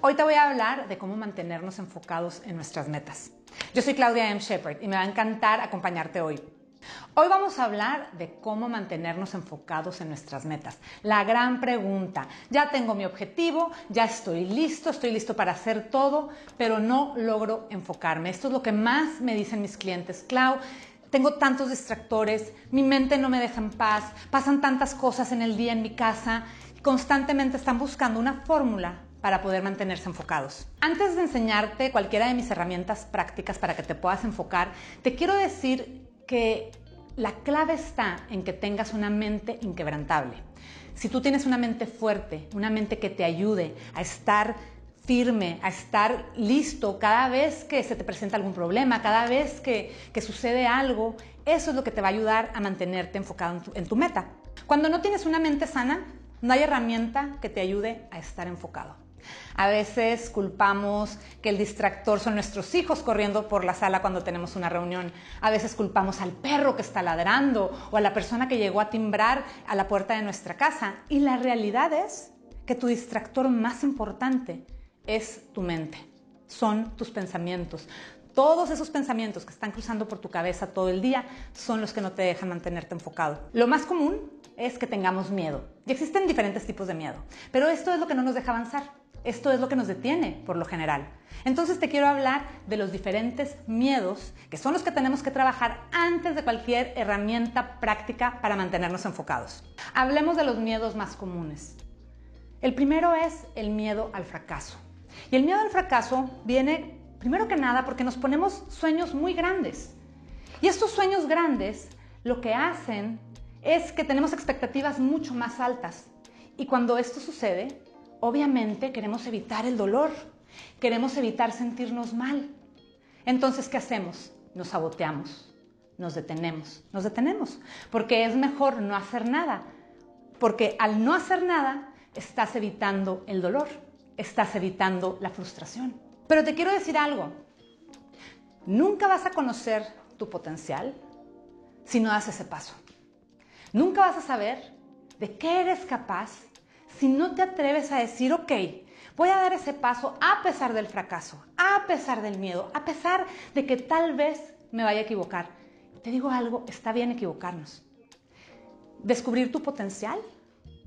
Hoy te voy a hablar de cómo mantenernos enfocados en nuestras metas. Yo soy Claudia M. Shepard y me va a encantar acompañarte hoy. Hoy vamos a hablar de cómo mantenernos enfocados en nuestras metas. La gran pregunta, ya tengo mi objetivo, ya estoy listo, estoy listo para hacer todo, pero no logro enfocarme. Esto es lo que más me dicen mis clientes. Clau, tengo tantos distractores, mi mente no me deja en paz, pasan tantas cosas en el día en mi casa, constantemente están buscando una fórmula para poder mantenerse enfocados. Antes de enseñarte cualquiera de mis herramientas prácticas para que te puedas enfocar, te quiero decir que la clave está en que tengas una mente inquebrantable. Si tú tienes una mente fuerte, una mente que te ayude a estar firme, a estar listo cada vez que se te presenta algún problema, cada vez que, sucede algo, eso es lo que te va a ayudar a mantenerte enfocado en tu meta. Cuando no tienes una mente sana, no hay herramienta que te ayude a estar enfocado. A veces culpamos que el distractor son nuestros hijos corriendo por la sala cuando tenemos una reunión. A veces culpamos al perro que está ladrando o a la persona que llegó a timbrar a la puerta de nuestra casa. Y la realidad es que tu distractor más importante es tu mente, son tus pensamientos. Todos esos pensamientos que están cruzando por tu cabeza todo el día son los que no te dejan mantenerte enfocado. Lo más común es que tengamos miedo. Y existen diferentes tipos de miedo, pero esto es lo que no nos deja avanzar. Esto es lo que nos detiene por lo general. Entonces te quiero hablar de los diferentes miedos que son los que tenemos que trabajar antes de cualquier herramienta práctica para mantenernos enfocados. Hablemos de los miedos más comunes. El primero es el miedo al fracaso. Y el miedo al fracaso viene Primero que nada porque nos ponemos sueños muy grandes. Y estos sueños grandes lo que hacen es que tenemos expectativas mucho más altas. Y cuando esto sucede, obviamente queremos evitar el dolor, queremos evitar sentirnos mal. Entonces, ¿qué hacemos? Nos saboteamos, nos detenemos, nos detenemos, porque es mejor no hacer nada, porque al no hacer nada estás evitando el dolor, estás evitando la frustración. Pero te quiero decir algo. Nunca vas a conocer tu potencial si no das ese paso. Nunca vas a saber de qué eres capaz si no te atreves a decir, ok, voy a dar ese paso a pesar del fracaso, a pesar del miedo, a pesar de que tal vez me vaya a equivocar. Te digo algo, está bien equivocarnos. Descubrir tu potencial,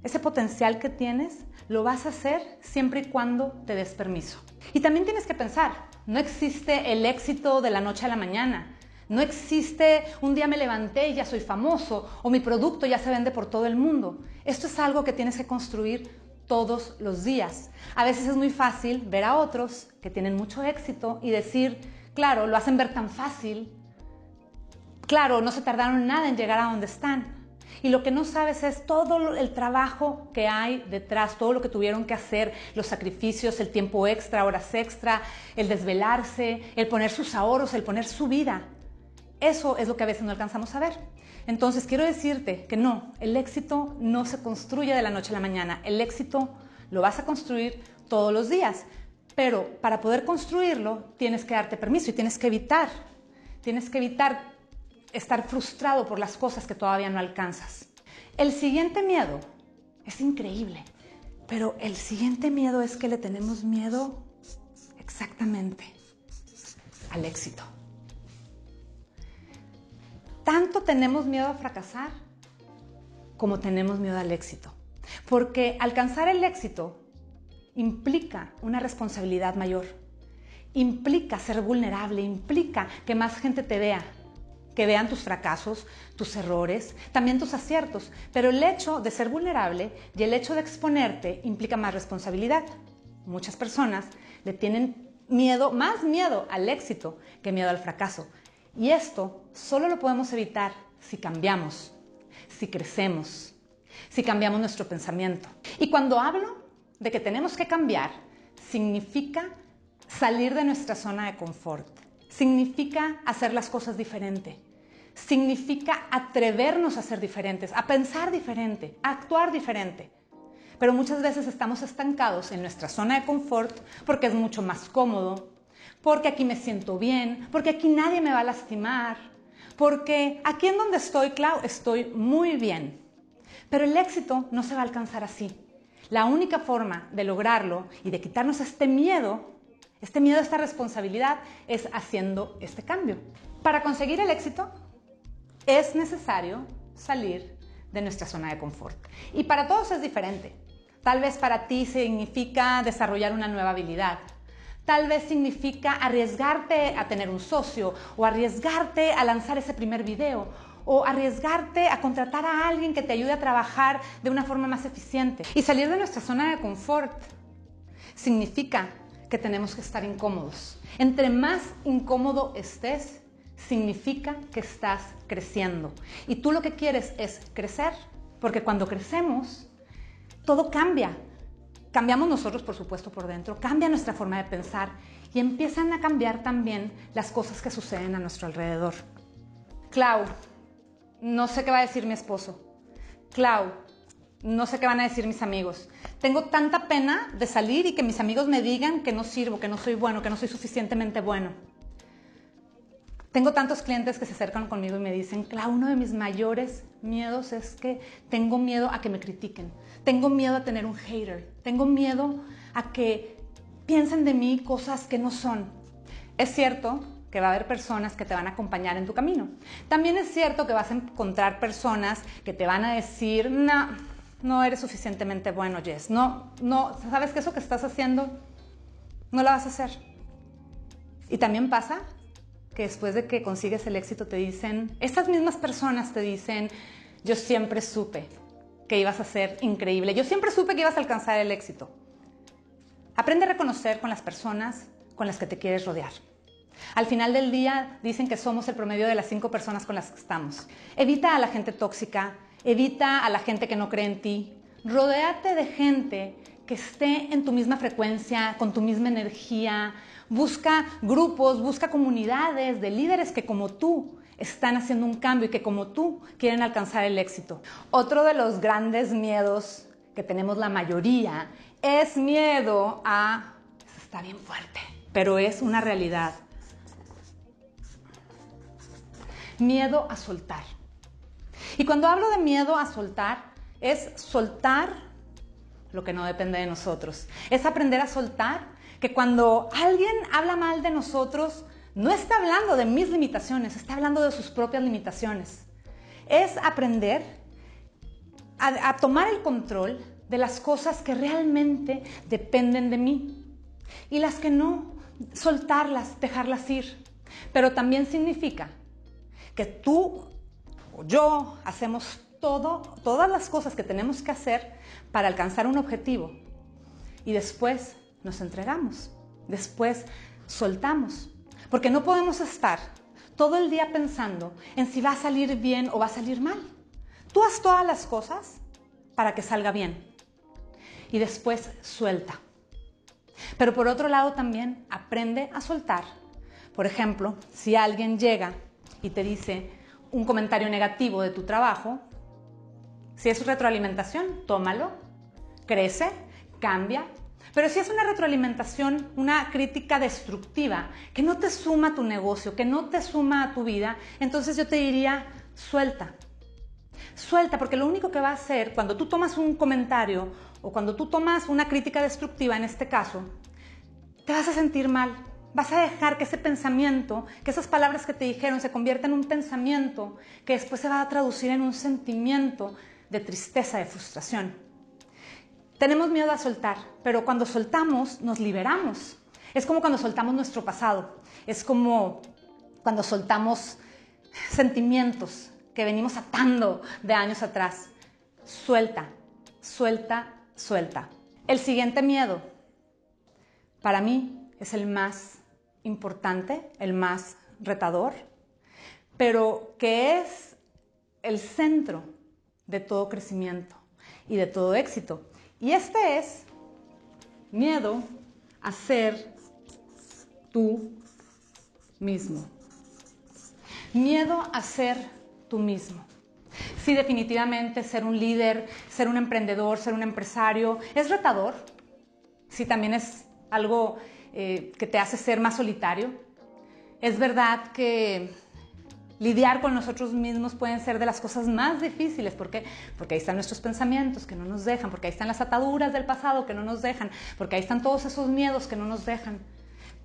ese potencial que tienes, lo vas a hacer siempre y cuando te des permiso. Y también tienes que pensar, no existe el éxito de la noche a la mañana. No existe un día me levanté y ya soy famoso o mi producto ya se vende por todo el mundo. Esto es algo que tienes que construir todos los días. A veces es muy fácil ver a otros que tienen mucho éxito y decir, claro, lo hacen ver tan fácil. Claro, no se tardaron nada en llegar a donde están. Y lo que no sabes es todo el trabajo que hay detrás, todo lo que tuvieron que hacer, los sacrificios, el tiempo extra, horas extra, el desvelarse, el poner sus ahorros, el poner su vida. Eso es lo que a veces no alcanzamos a ver. Entonces quiero decirte que no, el éxito no se construye de la noche a la mañana. El éxito lo vas a construir todos los días. Pero para poder construirlo tienes que darte permiso y tienes que evitar. Tienes que evitar estar frustrado por las cosas que todavía no alcanzas. El siguiente miedo es increíble, pero el siguiente miedo es que le tenemos miedo exactamente al éxito. Tanto tenemos miedo a fracasar como tenemos miedo al éxito, porque alcanzar el éxito implica una responsabilidad mayor, implica ser vulnerable, implica que más gente te vea, que vean tus fracasos, tus errores, también tus aciertos, pero el hecho de ser vulnerable y el hecho de exponerte implica más responsabilidad. Muchas personas le tienen miedo, más miedo al éxito que miedo al fracaso. Y esto solo lo podemos evitar si cambiamos, si crecemos, si cambiamos nuestro pensamiento. Y cuando hablo de que tenemos que cambiar, significa salir de nuestra zona de confort significa hacer las cosas diferente. Significa atrevernos a ser diferentes, a pensar diferente, a actuar diferente. Pero muchas veces estamos estancados en nuestra zona de confort porque es mucho más cómodo, porque aquí me siento bien, porque aquí nadie me va a lastimar, porque aquí en donde estoy, Clau, estoy muy bien. Pero el éxito no se va a alcanzar así. La única forma de lograrlo y de quitarnos este miedo, este miedo a esta responsabilidad, es haciendo este cambio. Para conseguir el éxito es necesario salir de nuestra zona de confort. Y para todos es diferente. Tal vez para ti significa desarrollar una nueva habilidad. Tal vez significa arriesgarte a tener un socio o arriesgarte a lanzar ese primer video o arriesgarte a contratar a alguien que te ayude a trabajar de una forma más eficiente. Y salir de nuestra zona de confort significa que tenemos que estar incómodos. Entre más incómodo estés, significa que estás creciendo. Y tú lo que quieres es crecer, porque cuando crecemos, todo cambia. Cambiamos nosotros, por supuesto, por dentro, cambia nuestra forma de pensar y empiezan a cambiar también las cosas que suceden a nuestro alrededor. Clau, no sé qué va a decir mi esposo. Clau, no sé qué van a decir mis amigos. Tengo tanta pena de salir y que mis amigos me digan que no sirvo, que no soy bueno, que no soy suficientemente bueno. Tengo tantos clientes que se acercan conmigo y me dicen, Clau, uno de mis mayores miedos es que tengo miedo a que me critiquen, tengo miedo a tener un hater, tengo miedo a que piensen de mí cosas que no son. Es cierto que va a haber personas que te van a acompañar en tu camino. También es cierto que vas a encontrar personas que te van a decir, no, no eres suficientemente bueno, Jess, no, no, sabes que eso que estás haciendo no lo vas a hacer. Y también pasa que después de que consigues el éxito te dicen, estas mismas personas te dicen, yo siempre supe que ibas a ser increíble, yo siempre supe que ibas a alcanzar el éxito. Aprende a reconocer con las personas con las que te quieres rodear. Al final del día dicen que somos el promedio de las cinco personas con las que estamos. Evita a la gente tóxica, evita a la gente que no cree en ti. Rodéate de gente que esté en tu misma frecuencia, con tu misma energía, Busca grupos, busca comunidades de líderes que como tú están haciendo un cambio y que como tú quieren alcanzar el éxito. Otro de los grandes miedos que tenemos la mayoría es miedo a... Está bien fuerte, pero es una realidad. Miedo a soltar. Y cuando hablo de miedo a soltar, es soltar lo que no depende de nosotros. Es aprender a soltar que cuando alguien habla mal de nosotros, no está hablando de mis limitaciones, está hablando de sus propias limitaciones. Es aprender a, tomar el control de las cosas que realmente dependen de mí y las que no, soltarlas, dejarlas ir. Pero también significa que tú o yo hacemos todo, todas las cosas que tenemos que hacer para alcanzar un objetivo y después nos entregamos. Después soltamos. Porque no podemos estar todo el día pensando en si va a salir bien o va a salir mal. Tú haz todas las cosas para que salga bien. Y después suelta. Pero por otro lado también aprende a soltar. Por ejemplo, si alguien llega y te dice un comentario negativo de tu trabajo, si es retroalimentación, tómalo, crece, cambia, pero si es una retroalimentación, una crítica destructiva, que no te suma a tu negocio, que no te suma a tu vida, entonces yo te diría, suelta. Suelta, porque lo único que va a hacer cuando tú tomas un comentario o cuando tú tomas una crítica destructiva, en este caso, te vas a sentir mal. Vas a dejar que ese pensamiento, que esas palabras que te dijeron se conviertan en un pensamiento que después se va a traducir en un sentimiento de tristeza, de frustración. Tenemos miedo a soltar, pero cuando soltamos nos liberamos. Es como cuando soltamos nuestro pasado, es como cuando soltamos sentimientos que venimos atando de años atrás. Suelta, suelta, suelta. El siguiente miedo, para mí, es el más importante, el más retador, pero que es el centro de todo crecimiento y de todo éxito. Y este es miedo a ser tú mismo. Miedo a ser tú mismo. Sí, definitivamente ser un líder, ser un emprendedor, ser un empresario es retador. Sí, también es algo eh, que te hace ser más solitario. Es verdad que Lidiar con nosotros mismos pueden ser de las cosas más difíciles. ¿Por qué? Porque ahí están nuestros pensamientos que no nos dejan, porque ahí están las ataduras del pasado que no nos dejan, porque ahí están todos esos miedos que no nos dejan.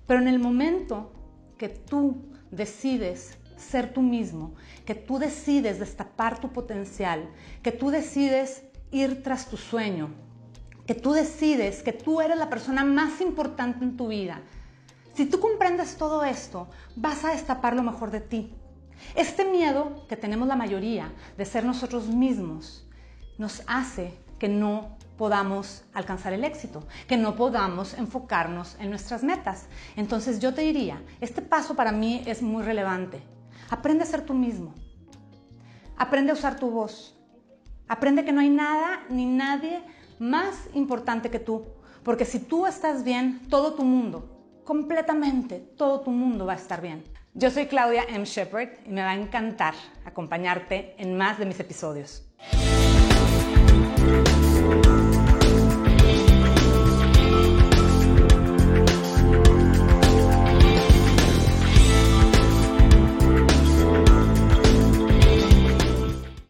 Pero en el momento que tú decides ser tú mismo, que tú decides destapar tu potencial, que tú decides ir tras tu sueño, que tú decides que tú eres la persona más importante en tu vida, si tú comprendes todo esto, vas a destapar lo mejor de ti. Este miedo que tenemos la mayoría de ser nosotros mismos nos hace que no podamos alcanzar el éxito, que no podamos enfocarnos en nuestras metas. Entonces yo te diría, este paso para mí es muy relevante. Aprende a ser tú mismo. Aprende a usar tu voz. Aprende que no hay nada ni nadie más importante que tú. Porque si tú estás bien, todo tu mundo, completamente, todo tu mundo va a estar bien. Yo soy Claudia M. Shepard y me va a encantar acompañarte en más de mis episodios.